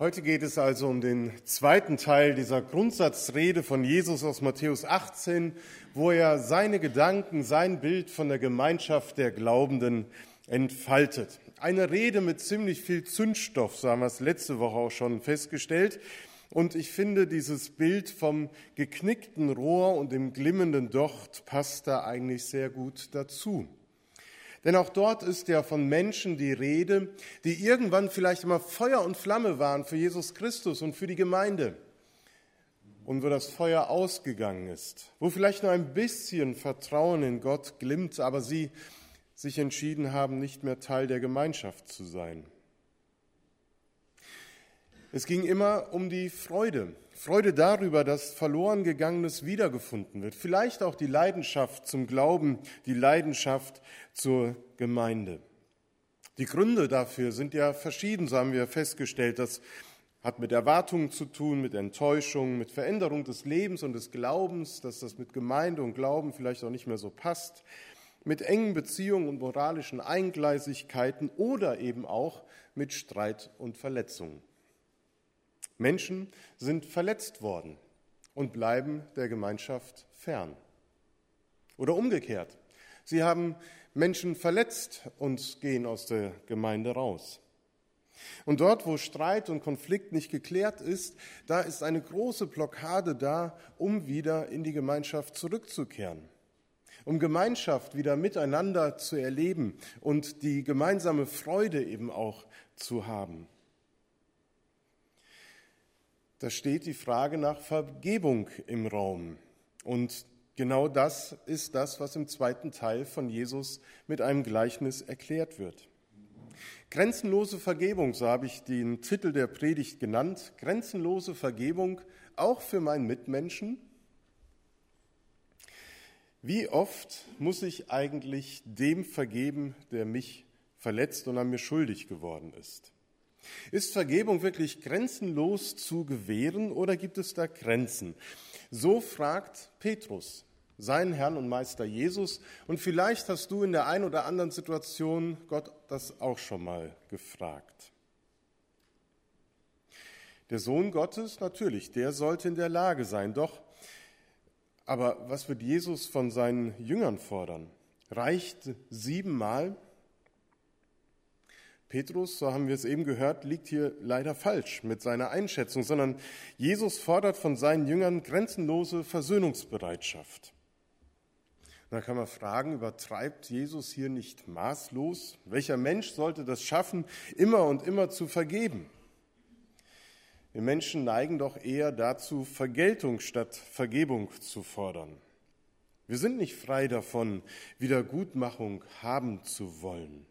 Heute geht es also um den zweiten Teil dieser Grundsatzrede von Jesus aus Matthäus 18, wo er seine Gedanken, sein Bild von der Gemeinschaft der Glaubenden entfaltet. Eine Rede mit ziemlich viel Zündstoff, so haben wir es letzte Woche auch schon festgestellt. Und ich finde, dieses Bild vom geknickten Rohr und dem glimmenden Docht passt da eigentlich sehr gut dazu. Denn auch dort ist ja von Menschen die Rede, die irgendwann vielleicht immer Feuer und Flamme waren für Jesus Christus und für die Gemeinde. Und wo das Feuer ausgegangen ist, wo vielleicht nur ein bisschen Vertrauen in Gott glimmt, aber sie sich entschieden haben, nicht mehr Teil der Gemeinschaft zu sein. Es ging immer um die Freude, Freude darüber, dass verloren gegangenes wiedergefunden wird. Vielleicht auch die Leidenschaft zum Glauben, die Leidenschaft zur Gemeinde. Die Gründe dafür sind ja verschieden, so haben wir festgestellt. Das hat mit Erwartungen zu tun, mit Enttäuschung, mit Veränderung des Lebens und des Glaubens, dass das mit Gemeinde und Glauben vielleicht auch nicht mehr so passt, mit engen Beziehungen und moralischen Eingleisigkeiten oder eben auch mit Streit und Verletzungen. Menschen sind verletzt worden und bleiben der Gemeinschaft fern. Oder umgekehrt. Sie haben Menschen verletzt und gehen aus der Gemeinde raus. Und dort, wo Streit und Konflikt nicht geklärt ist, da ist eine große Blockade da, um wieder in die Gemeinschaft zurückzukehren, um Gemeinschaft wieder miteinander zu erleben und die gemeinsame Freude eben auch zu haben. Da steht die Frage nach Vergebung im Raum. Und genau das ist das, was im zweiten Teil von Jesus mit einem Gleichnis erklärt wird. Grenzenlose Vergebung, so habe ich den Titel der Predigt genannt. Grenzenlose Vergebung auch für meinen Mitmenschen. Wie oft muss ich eigentlich dem vergeben, der mich verletzt und an mir schuldig geworden ist? Ist Vergebung wirklich grenzenlos zu gewähren oder gibt es da Grenzen? So fragt Petrus seinen Herrn und Meister Jesus. Und vielleicht hast du in der einen oder anderen Situation Gott das auch schon mal gefragt. Der Sohn Gottes, natürlich, der sollte in der Lage sein. Doch, aber was wird Jesus von seinen Jüngern fordern? Reicht siebenmal? Petrus, so haben wir es eben gehört, liegt hier leider falsch mit seiner Einschätzung, sondern Jesus fordert von seinen Jüngern grenzenlose Versöhnungsbereitschaft. Da kann man fragen, übertreibt Jesus hier nicht maßlos? Welcher Mensch sollte das schaffen, immer und immer zu vergeben? Wir Menschen neigen doch eher dazu, Vergeltung statt Vergebung zu fordern. Wir sind nicht frei davon, Wiedergutmachung haben zu wollen.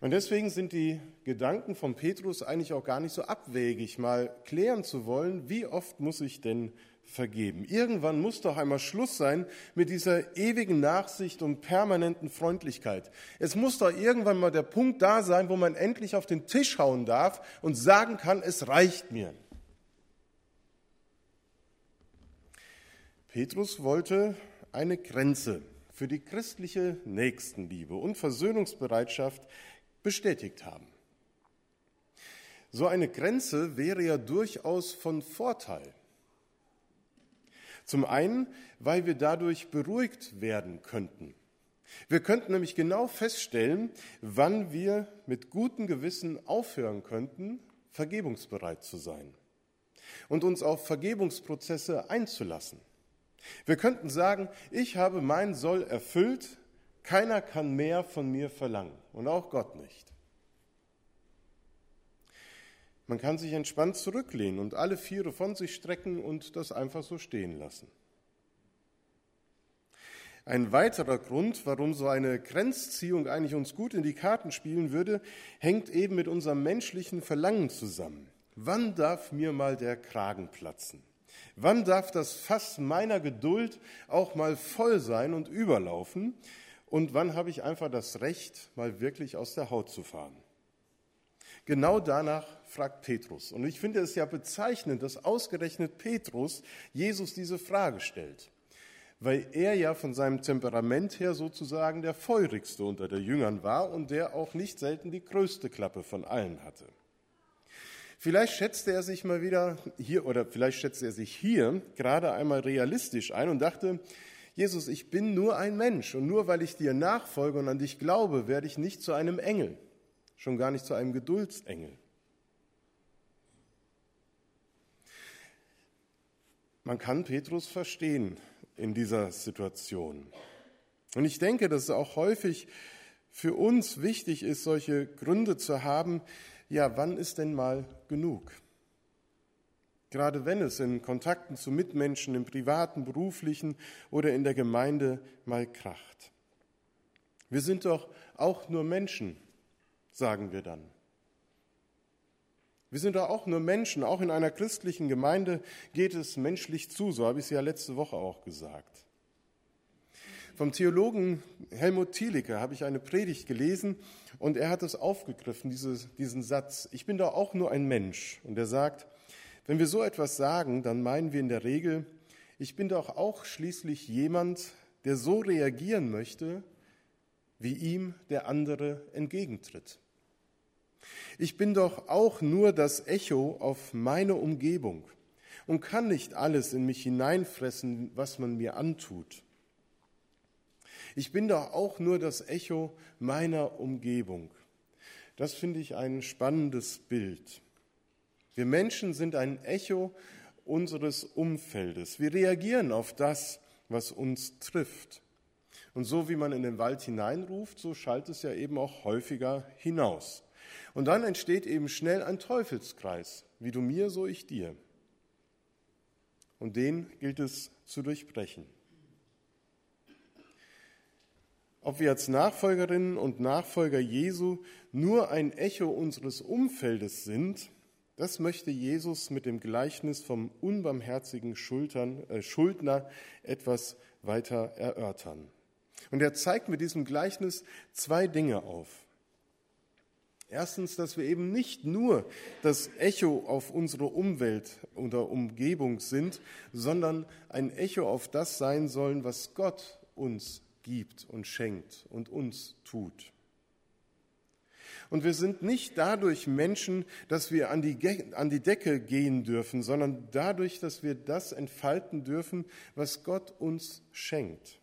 Und deswegen sind die Gedanken von Petrus eigentlich auch gar nicht so abwegig, mal klären zu wollen, wie oft muss ich denn vergeben? Irgendwann muss doch einmal Schluss sein mit dieser ewigen Nachsicht und permanenten Freundlichkeit. Es muss doch irgendwann mal der Punkt da sein, wo man endlich auf den Tisch hauen darf und sagen kann, es reicht mir. Petrus wollte eine Grenze für die christliche Nächstenliebe und Versöhnungsbereitschaft bestätigt haben. So eine Grenze wäre ja durchaus von Vorteil. Zum einen, weil wir dadurch beruhigt werden könnten. Wir könnten nämlich genau feststellen, wann wir mit gutem Gewissen aufhören könnten, vergebungsbereit zu sein und uns auf Vergebungsprozesse einzulassen. Wir könnten sagen, ich habe mein Soll erfüllt, keiner kann mehr von mir verlangen und auch Gott nicht. Man kann sich entspannt zurücklehnen und alle Viere von sich strecken und das einfach so stehen lassen. Ein weiterer Grund, warum so eine Grenzziehung eigentlich uns gut in die Karten spielen würde, hängt eben mit unserem menschlichen Verlangen zusammen. Wann darf mir mal der Kragen platzen? Wann darf das Fass meiner Geduld auch mal voll sein und überlaufen? Und wann habe ich einfach das Recht, mal wirklich aus der Haut zu fahren? Genau danach fragt Petrus. Und ich finde es ja bezeichnend, dass ausgerechnet Petrus Jesus diese Frage stellt, weil er ja von seinem Temperament her sozusagen der feurigste unter den Jüngern war und der auch nicht selten die größte Klappe von allen hatte. Vielleicht schätzte er sich mal wieder hier oder vielleicht schätzte er sich hier gerade einmal realistisch ein und dachte, Jesus, ich bin nur ein Mensch und nur weil ich dir nachfolge und an dich glaube, werde ich nicht zu einem Engel, schon gar nicht zu einem Geduldsengel. Man kann Petrus verstehen in dieser Situation. Und ich denke, dass es auch häufig für uns wichtig ist, solche Gründe zu haben, ja, wann ist denn mal genug? Gerade wenn es in Kontakten zu Mitmenschen im privaten, beruflichen oder in der Gemeinde mal kracht. Wir sind doch auch nur Menschen, sagen wir dann. Wir sind doch auch nur Menschen, auch in einer christlichen Gemeinde geht es menschlich zu, so habe ich es ja letzte Woche auch gesagt. Vom Theologen Helmut Thielicke habe ich eine Predigt gelesen und er hat es aufgegriffen, dieses, diesen Satz. Ich bin doch auch nur ein Mensch. Und er sagt, wenn wir so etwas sagen, dann meinen wir in der Regel, ich bin doch auch schließlich jemand, der so reagieren möchte, wie ihm der andere entgegentritt. Ich bin doch auch nur das Echo auf meine Umgebung und kann nicht alles in mich hineinfressen, was man mir antut. Ich bin doch auch nur das Echo meiner Umgebung. Das finde ich ein spannendes Bild. Wir Menschen sind ein Echo unseres Umfeldes. Wir reagieren auf das, was uns trifft. Und so wie man in den Wald hineinruft, so schallt es ja eben auch häufiger hinaus. Und dann entsteht eben schnell ein Teufelskreis. Wie du mir, so ich dir. Und den gilt es zu durchbrechen. ob wir als Nachfolgerinnen und Nachfolger Jesu nur ein Echo unseres Umfeldes sind, das möchte Jesus mit dem Gleichnis vom unbarmherzigen Schultern, äh, Schuldner etwas weiter erörtern. Und er zeigt mit diesem Gleichnis zwei Dinge auf. Erstens, dass wir eben nicht nur das Echo auf unsere Umwelt oder Umgebung sind, sondern ein Echo auf das sein sollen, was Gott uns gibt und schenkt und uns tut. Und wir sind nicht dadurch Menschen, dass wir an die, an die Decke gehen dürfen, sondern dadurch, dass wir das entfalten dürfen, was Gott uns schenkt.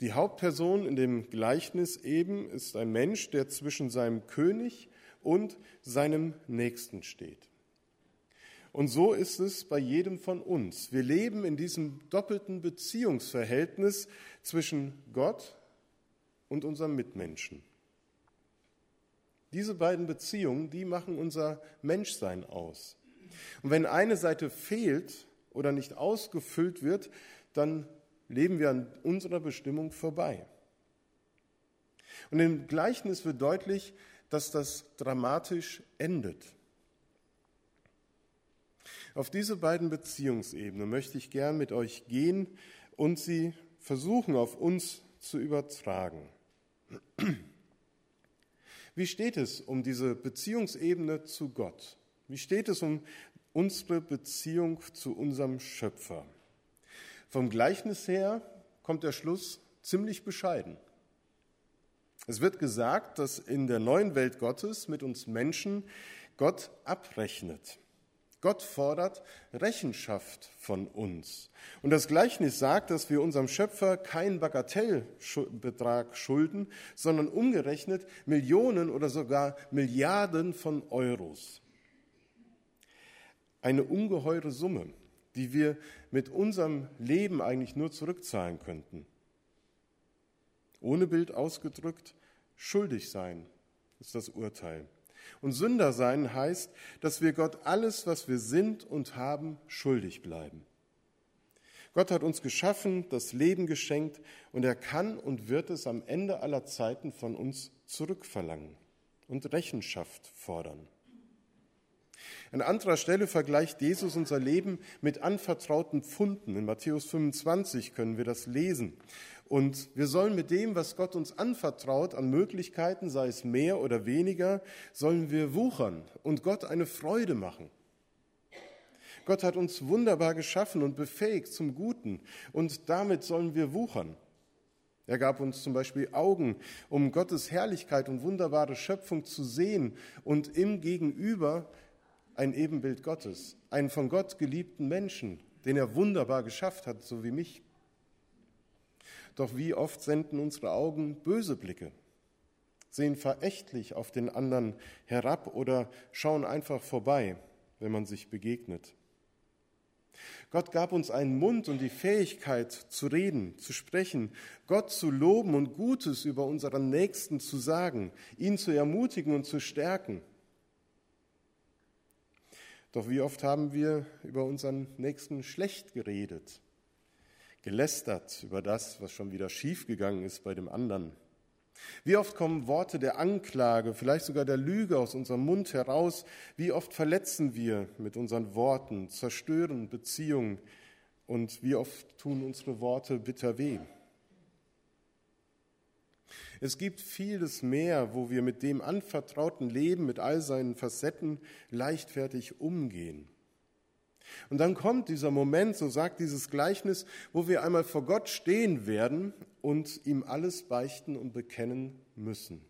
Die Hauptperson in dem Gleichnis eben ist ein Mensch, der zwischen seinem König und seinem Nächsten steht. Und so ist es bei jedem von uns. Wir leben in diesem doppelten Beziehungsverhältnis zwischen Gott und unserem Mitmenschen. Diese beiden Beziehungen, die machen unser Menschsein aus. Und wenn eine Seite fehlt oder nicht ausgefüllt wird, dann leben wir an unserer Bestimmung vorbei. Und im Gleichnis wird deutlich, dass das dramatisch endet. Auf diese beiden Beziehungsebenen möchte ich gern mit euch gehen und sie versuchen auf uns zu übertragen. Wie steht es um diese Beziehungsebene zu Gott? Wie steht es um unsere Beziehung zu unserem Schöpfer? Vom Gleichnis her kommt der Schluss ziemlich bescheiden. Es wird gesagt, dass in der neuen Welt Gottes mit uns Menschen Gott abrechnet. Gott fordert Rechenschaft von uns. Und das Gleichnis sagt, dass wir unserem Schöpfer keinen Bagatellbetrag schulden, sondern umgerechnet Millionen oder sogar Milliarden von Euros. Eine ungeheure Summe, die wir mit unserem Leben eigentlich nur zurückzahlen könnten. Ohne Bild ausgedrückt, schuldig sein ist das Urteil. Und Sünder sein heißt, dass wir Gott alles, was wir sind und haben, schuldig bleiben. Gott hat uns geschaffen, das Leben geschenkt und er kann und wird es am Ende aller Zeiten von uns zurückverlangen und Rechenschaft fordern. An anderer Stelle vergleicht Jesus unser Leben mit anvertrauten Pfunden. In Matthäus 25 können wir das lesen. Und wir sollen mit dem, was Gott uns anvertraut, an Möglichkeiten, sei es mehr oder weniger, sollen wir wuchern und Gott eine Freude machen. Gott hat uns wunderbar geschaffen und befähigt zum Guten und damit sollen wir wuchern. Er gab uns zum Beispiel Augen, um Gottes Herrlichkeit und wunderbare Schöpfung zu sehen und im Gegenüber ein Ebenbild Gottes, einen von Gott geliebten Menschen, den er wunderbar geschafft hat, so wie mich. Doch wie oft senden unsere Augen böse Blicke, sehen verächtlich auf den anderen herab oder schauen einfach vorbei, wenn man sich begegnet. Gott gab uns einen Mund und die Fähigkeit zu reden, zu sprechen, Gott zu loben und Gutes über unseren Nächsten zu sagen, ihn zu ermutigen und zu stärken. Doch wie oft haben wir über unseren Nächsten schlecht geredet, gelästert über das, was schon wieder schiefgegangen ist bei dem anderen. Wie oft kommen Worte der Anklage, vielleicht sogar der Lüge aus unserem Mund heraus? Wie oft verletzen wir mit unseren Worten, zerstören Beziehungen und wie oft tun unsere Worte bitter weh? Es gibt vieles mehr, wo wir mit dem anvertrauten Leben, mit all seinen Facetten leichtfertig umgehen. Und dann kommt dieser Moment, so sagt dieses Gleichnis, wo wir einmal vor Gott stehen werden und ihm alles beichten und bekennen müssen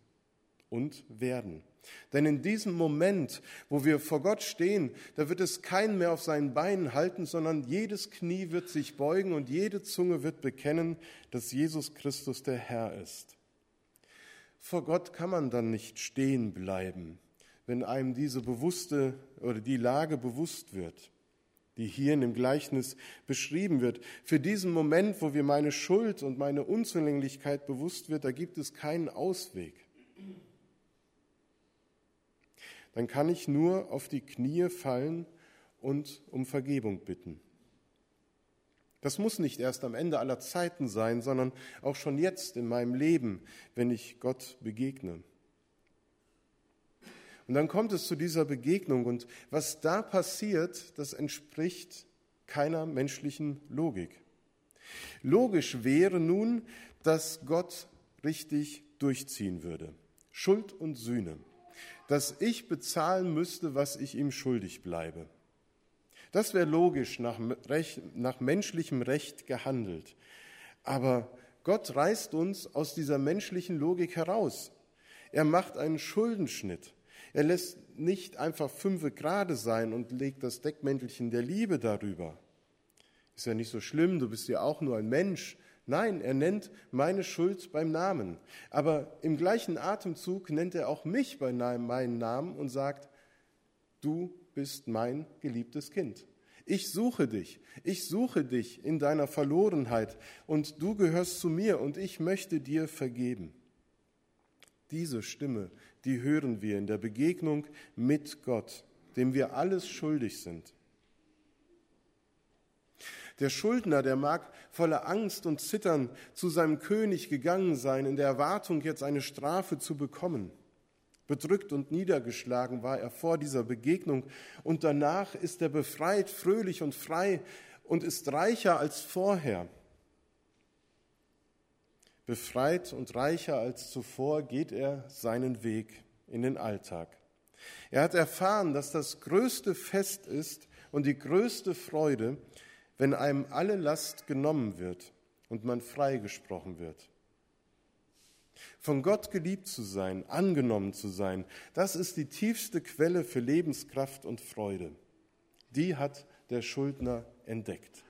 und werden. Denn in diesem Moment, wo wir vor Gott stehen, da wird es keinen mehr auf seinen Beinen halten, sondern jedes Knie wird sich beugen und jede Zunge wird bekennen, dass Jesus Christus der Herr ist. Vor Gott kann man dann nicht stehen bleiben, wenn einem diese bewusste oder die Lage bewusst wird die hier in dem Gleichnis beschrieben wird. Für diesen Moment, wo wir meine Schuld und meine Unzulänglichkeit bewusst wird, da gibt es keinen Ausweg. Dann kann ich nur auf die Knie fallen und um Vergebung bitten. Das muss nicht erst am Ende aller Zeiten sein, sondern auch schon jetzt in meinem Leben, wenn ich Gott begegne. Und dann kommt es zu dieser Begegnung und was da passiert, das entspricht keiner menschlichen Logik. Logisch wäre nun, dass Gott richtig durchziehen würde. Schuld und Sühne. Dass ich bezahlen müsste, was ich ihm schuldig bleibe. Das wäre logisch nach, Recht, nach menschlichem Recht gehandelt. Aber Gott reißt uns aus dieser menschlichen Logik heraus. Er macht einen Schuldenschnitt. Er lässt nicht einfach fünfe gerade sein und legt das Deckmäntelchen der Liebe darüber. Ist ja nicht so schlimm, du bist ja auch nur ein Mensch. Nein, er nennt meine Schuld beim Namen. Aber im gleichen Atemzug nennt er auch mich bei meinem Namen und sagt, du bist mein geliebtes Kind. Ich suche dich, ich suche dich in deiner Verlorenheit und du gehörst zu mir und ich möchte dir vergeben. Diese Stimme, die hören wir in der Begegnung mit Gott, dem wir alles schuldig sind. Der Schuldner, der mag voller Angst und Zittern zu seinem König gegangen sein, in der Erwartung, jetzt eine Strafe zu bekommen. Bedrückt und niedergeschlagen war er vor dieser Begegnung und danach ist er befreit, fröhlich und frei und ist reicher als vorher. Befreit und reicher als zuvor geht er seinen Weg in den Alltag. Er hat erfahren, dass das größte Fest ist und die größte Freude, wenn einem alle Last genommen wird und man freigesprochen wird. Von Gott geliebt zu sein, angenommen zu sein, das ist die tiefste Quelle für Lebenskraft und Freude. Die hat der Schuldner entdeckt.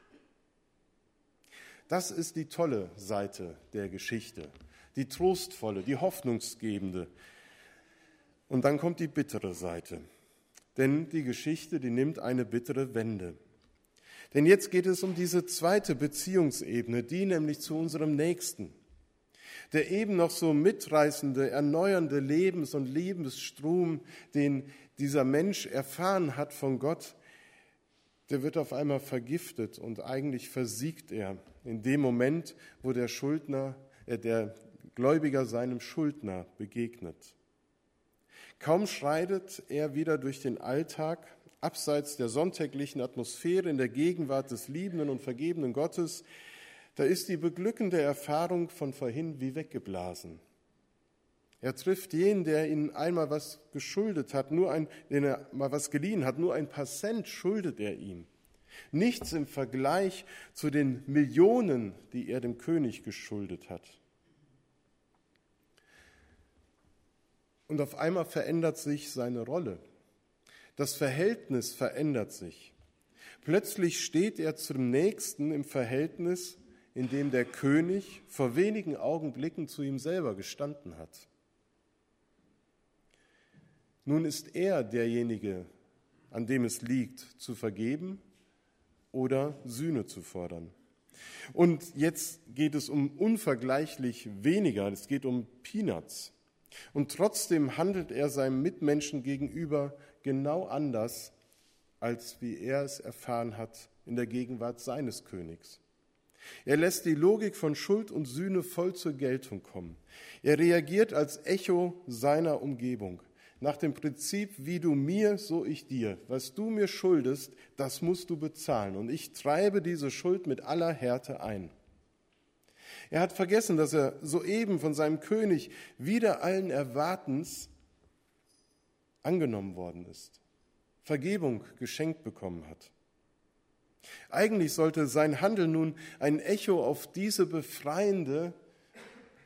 Das ist die tolle Seite der Geschichte, die trostvolle, die hoffnungsgebende. Und dann kommt die bittere Seite. Denn die Geschichte, die nimmt eine bittere Wende. Denn jetzt geht es um diese zweite Beziehungsebene, die nämlich zu unserem Nächsten. Der eben noch so mitreißende, erneuernde Lebens- und Lebensstrom, den dieser Mensch erfahren hat von Gott, der wird auf einmal vergiftet und eigentlich versiegt er in dem Moment, wo der Schuldner, äh, der Gläubiger seinem Schuldner begegnet. Kaum schreitet er wieder durch den Alltag, abseits der sonntäglichen Atmosphäre in der Gegenwart des liebenden und vergebenen Gottes, da ist die beglückende Erfahrung von vorhin wie weggeblasen. Er trifft jenen, der ihnen einmal was geschuldet hat, nur ein, den er mal was geliehen hat, nur ein paar Cent schuldet er ihm. Nichts im Vergleich zu den Millionen, die er dem König geschuldet hat. Und auf einmal verändert sich seine Rolle. Das Verhältnis verändert sich. Plötzlich steht er zum Nächsten im Verhältnis, in dem der König vor wenigen Augenblicken zu ihm selber gestanden hat. Nun ist er derjenige, an dem es liegt, zu vergeben oder Sühne zu fordern. Und jetzt geht es um unvergleichlich weniger, es geht um Peanuts. Und trotzdem handelt er seinem Mitmenschen gegenüber genau anders, als wie er es erfahren hat in der Gegenwart seines Königs. Er lässt die Logik von Schuld und Sühne voll zur Geltung kommen. Er reagiert als Echo seiner Umgebung. Nach dem Prinzip, wie du mir, so ich dir. Was du mir schuldest, das musst du bezahlen. Und ich treibe diese Schuld mit aller Härte ein. Er hat vergessen, dass er soeben von seinem König wieder allen Erwartens angenommen worden ist, Vergebung geschenkt bekommen hat. Eigentlich sollte sein Handeln nun ein Echo auf diese befreiende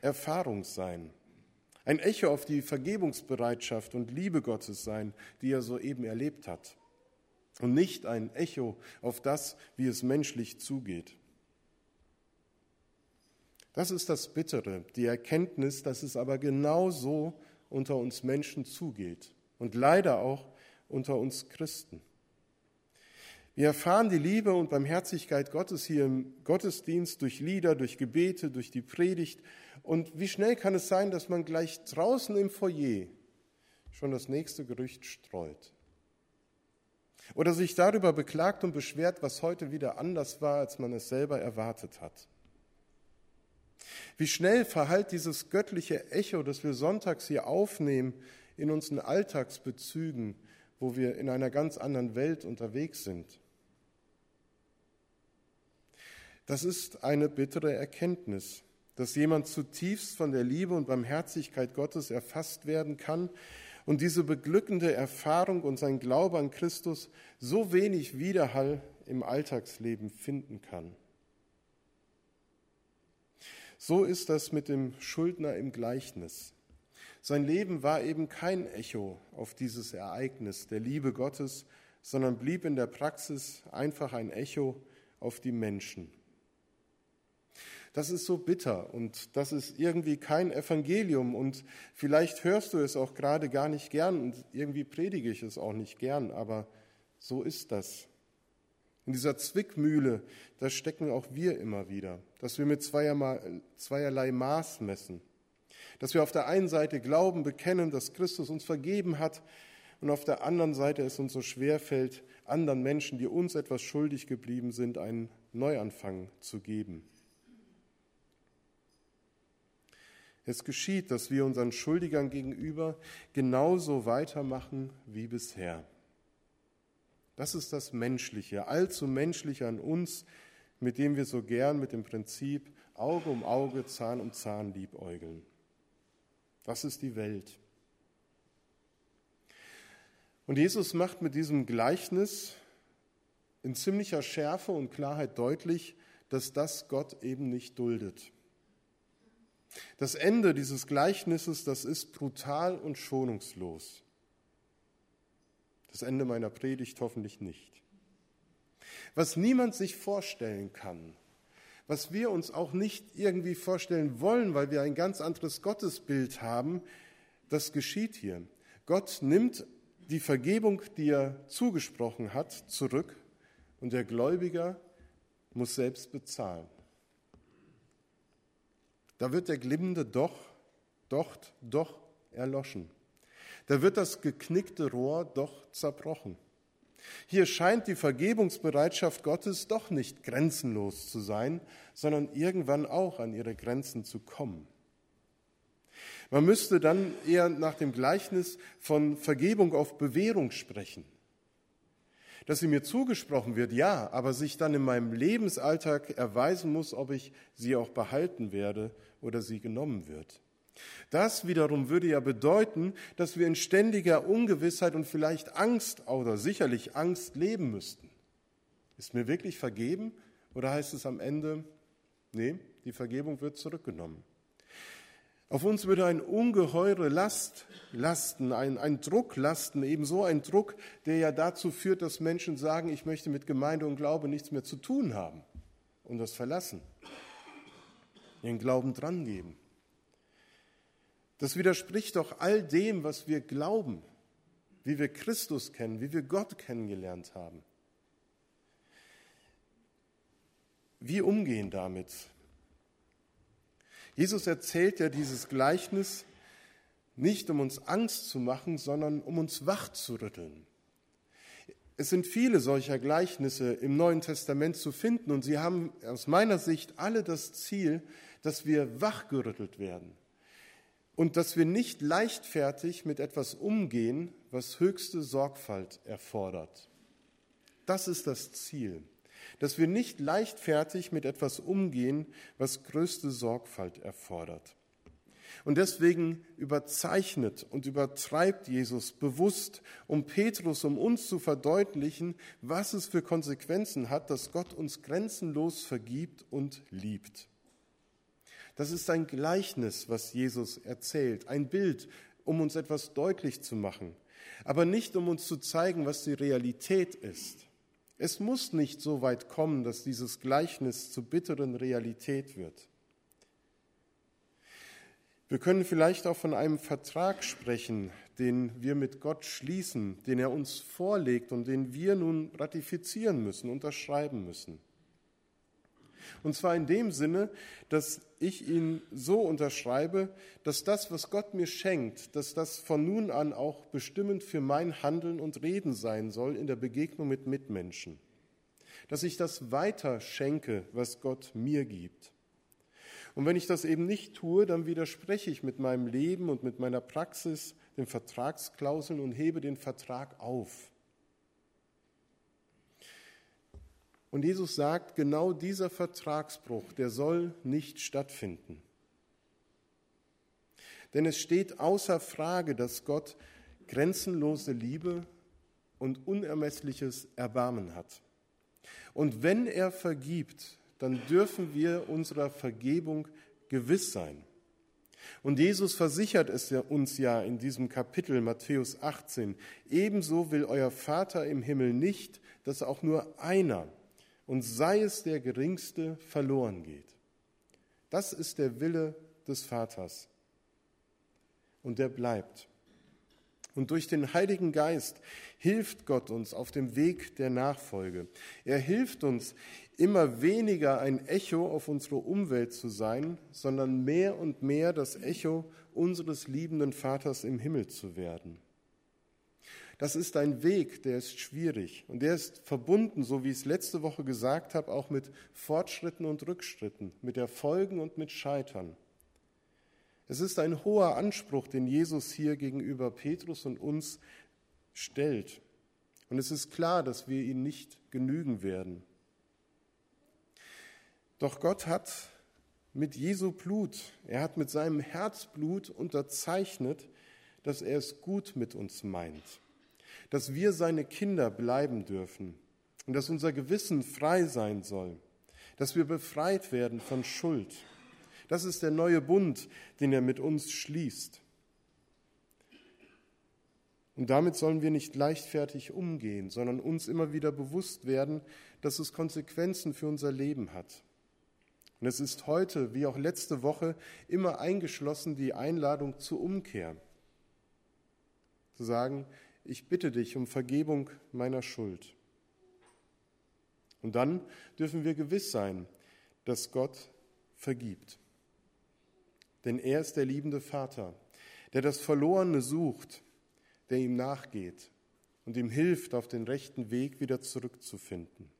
Erfahrung sein. Ein Echo auf die Vergebungsbereitschaft und Liebe Gottes sein, die er soeben erlebt hat. Und nicht ein Echo auf das, wie es menschlich zugeht. Das ist das Bittere, die Erkenntnis, dass es aber genau so unter uns Menschen zugeht und leider auch unter uns Christen. Wir erfahren die Liebe und Barmherzigkeit Gottes hier im Gottesdienst durch Lieder, durch Gebete, durch die Predigt. Und wie schnell kann es sein, dass man gleich draußen im Foyer schon das nächste Gerücht streut? Oder sich darüber beklagt und beschwert, was heute wieder anders war, als man es selber erwartet hat. Wie schnell verhallt dieses göttliche Echo, das wir sonntags hier aufnehmen, in unseren Alltagsbezügen, wo wir in einer ganz anderen Welt unterwegs sind. Das ist eine bittere Erkenntnis, dass jemand zutiefst von der Liebe und Barmherzigkeit Gottes erfasst werden kann und diese beglückende Erfahrung und sein Glaube an Christus so wenig Widerhall im Alltagsleben finden kann. So ist das mit dem Schuldner im Gleichnis. Sein Leben war eben kein Echo auf dieses Ereignis der Liebe Gottes, sondern blieb in der Praxis einfach ein Echo auf die Menschen. Das ist so bitter und das ist irgendwie kein Evangelium und vielleicht hörst du es auch gerade gar nicht gern und irgendwie predige ich es auch nicht gern, aber so ist das. In dieser Zwickmühle, da stecken auch wir immer wieder, dass wir mit zweierlei Maß messen. Dass wir auf der einen Seite glauben, bekennen, dass Christus uns vergeben hat und auf der anderen Seite es uns so schwer fällt, anderen Menschen, die uns etwas schuldig geblieben sind, einen Neuanfang zu geben. Es geschieht, dass wir unseren Schuldigern gegenüber genauso weitermachen wie bisher. Das ist das Menschliche, allzu Menschliche an uns, mit dem wir so gern mit dem Prinzip Auge um Auge, Zahn um Zahn liebäugeln. Das ist die Welt. Und Jesus macht mit diesem Gleichnis in ziemlicher Schärfe und Klarheit deutlich, dass das Gott eben nicht duldet. Das Ende dieses Gleichnisses, das ist brutal und schonungslos. Das Ende meiner Predigt hoffentlich nicht. Was niemand sich vorstellen kann, was wir uns auch nicht irgendwie vorstellen wollen, weil wir ein ganz anderes Gottesbild haben, das geschieht hier. Gott nimmt die Vergebung, die er zugesprochen hat, zurück und der Gläubiger muss selbst bezahlen. Da wird der glimmende Doch, Docht, doch erloschen. Da wird das geknickte Rohr doch zerbrochen. Hier scheint die Vergebungsbereitschaft Gottes doch nicht grenzenlos zu sein, sondern irgendwann auch an ihre Grenzen zu kommen. Man müsste dann eher nach dem Gleichnis von Vergebung auf Bewährung sprechen. Dass sie mir zugesprochen wird, ja, aber sich dann in meinem Lebensalltag erweisen muss, ob ich sie auch behalten werde oder sie genommen wird. Das wiederum würde ja bedeuten, dass wir in ständiger Ungewissheit und vielleicht Angst oder sicherlich Angst leben müssten. Ist mir wirklich vergeben oder heißt es am Ende, nee, die Vergebung wird zurückgenommen? Auf uns würde ein ungeheure Last lasten, ein, ein Druck lasten, ebenso ein Druck, der ja dazu führt, dass Menschen sagen, ich möchte mit Gemeinde und Glaube nichts mehr zu tun haben und das verlassen, ihren Glauben drangeben. Das widerspricht doch all dem, was wir glauben, wie wir Christus kennen, wie wir Gott kennengelernt haben. Wie umgehen damit? Jesus erzählt ja dieses Gleichnis nicht, um uns Angst zu machen, sondern um uns wach zu rütteln. Es sind viele solcher Gleichnisse im Neuen Testament zu finden und sie haben aus meiner Sicht alle das Ziel, dass wir wachgerüttelt werden und dass wir nicht leichtfertig mit etwas umgehen, was höchste Sorgfalt erfordert. Das ist das Ziel dass wir nicht leichtfertig mit etwas umgehen, was größte Sorgfalt erfordert. Und deswegen überzeichnet und übertreibt Jesus bewusst, um Petrus, um uns zu verdeutlichen, was es für Konsequenzen hat, dass Gott uns grenzenlos vergibt und liebt. Das ist ein Gleichnis, was Jesus erzählt, ein Bild, um uns etwas deutlich zu machen, aber nicht um uns zu zeigen, was die Realität ist. Es muss nicht so weit kommen, dass dieses Gleichnis zur bitteren Realität wird. Wir können vielleicht auch von einem Vertrag sprechen, den wir mit Gott schließen, den er uns vorlegt und den wir nun ratifizieren müssen, unterschreiben müssen. Und zwar in dem Sinne, dass ich ihn so unterschreibe, dass das, was Gott mir schenkt, dass das von nun an auch bestimmend für mein Handeln und Reden sein soll in der Begegnung mit Mitmenschen. Dass ich das weiter schenke, was Gott mir gibt. Und wenn ich das eben nicht tue, dann widerspreche ich mit meinem Leben und mit meiner Praxis den Vertragsklauseln und hebe den Vertrag auf. Und Jesus sagt, genau dieser Vertragsbruch, der soll nicht stattfinden. Denn es steht außer Frage, dass Gott grenzenlose Liebe und unermessliches Erbarmen hat. Und wenn er vergibt, dann dürfen wir unserer Vergebung gewiss sein. Und Jesus versichert es uns ja in diesem Kapitel Matthäus 18, ebenso will euer Vater im Himmel nicht, dass auch nur einer und sei es der geringste, verloren geht. Das ist der Wille des Vaters. Und der bleibt. Und durch den Heiligen Geist hilft Gott uns auf dem Weg der Nachfolge. Er hilft uns, immer weniger ein Echo auf unsere Umwelt zu sein, sondern mehr und mehr das Echo unseres liebenden Vaters im Himmel zu werden. Das ist ein Weg, der ist schwierig und der ist verbunden, so wie ich es letzte Woche gesagt habe, auch mit Fortschritten und Rückschritten, mit Erfolgen und mit Scheitern. Es ist ein hoher Anspruch, den Jesus hier gegenüber Petrus und uns stellt. Und es ist klar, dass wir ihn nicht genügen werden. Doch Gott hat mit Jesu Blut, er hat mit seinem Herzblut unterzeichnet, dass er es gut mit uns meint dass wir seine Kinder bleiben dürfen und dass unser Gewissen frei sein soll, dass wir befreit werden von Schuld. Das ist der neue Bund, den er mit uns schließt. Und damit sollen wir nicht leichtfertig umgehen, sondern uns immer wieder bewusst werden, dass es Konsequenzen für unser Leben hat. Und es ist heute, wie auch letzte Woche, immer eingeschlossen die Einladung zur Umkehr. Zu sagen, ich bitte dich um Vergebung meiner Schuld. Und dann dürfen wir gewiss sein, dass Gott vergibt. Denn er ist der liebende Vater, der das Verlorene sucht, der ihm nachgeht und ihm hilft, auf den rechten Weg wieder zurückzufinden.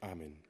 Amen.